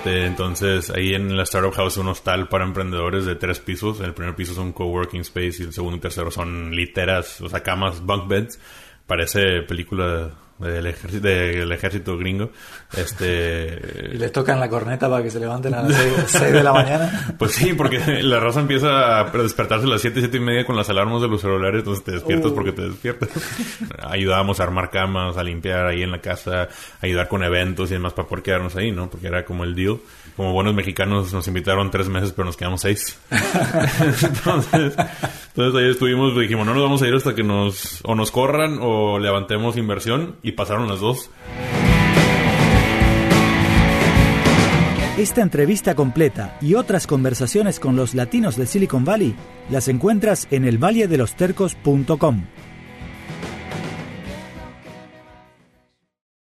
Este, entonces, ahí en la Startup House un hostal para emprendedores de tres pisos. El primer piso es un coworking space y el segundo y tercero son literas, o sea, camas, bunk beds. Parece película del ejército, del ejército gringo. Este, y les tocan la corneta para que se levanten a las 6, de la mañana. Pues sí, porque la raza empieza a despertarse a las 7, 7 y media con las alarmas de los celulares, entonces te despiertas uh. porque te despiertas. Ayudábamos a armar camas, a limpiar ahí en la casa, ayudar con eventos y demás para poder quedarnos ahí, ¿no? Porque era como el deal. Como buenos mexicanos nos invitaron tres meses, pero nos quedamos seis. entonces, entonces ahí estuvimos, dijimos, no nos vamos a ir hasta que nos o nos corran o levantemos inversión y pasaron las dos. Esta entrevista completa y otras conversaciones con los latinos de Silicon Valley las encuentras en elvalledelostercos.com.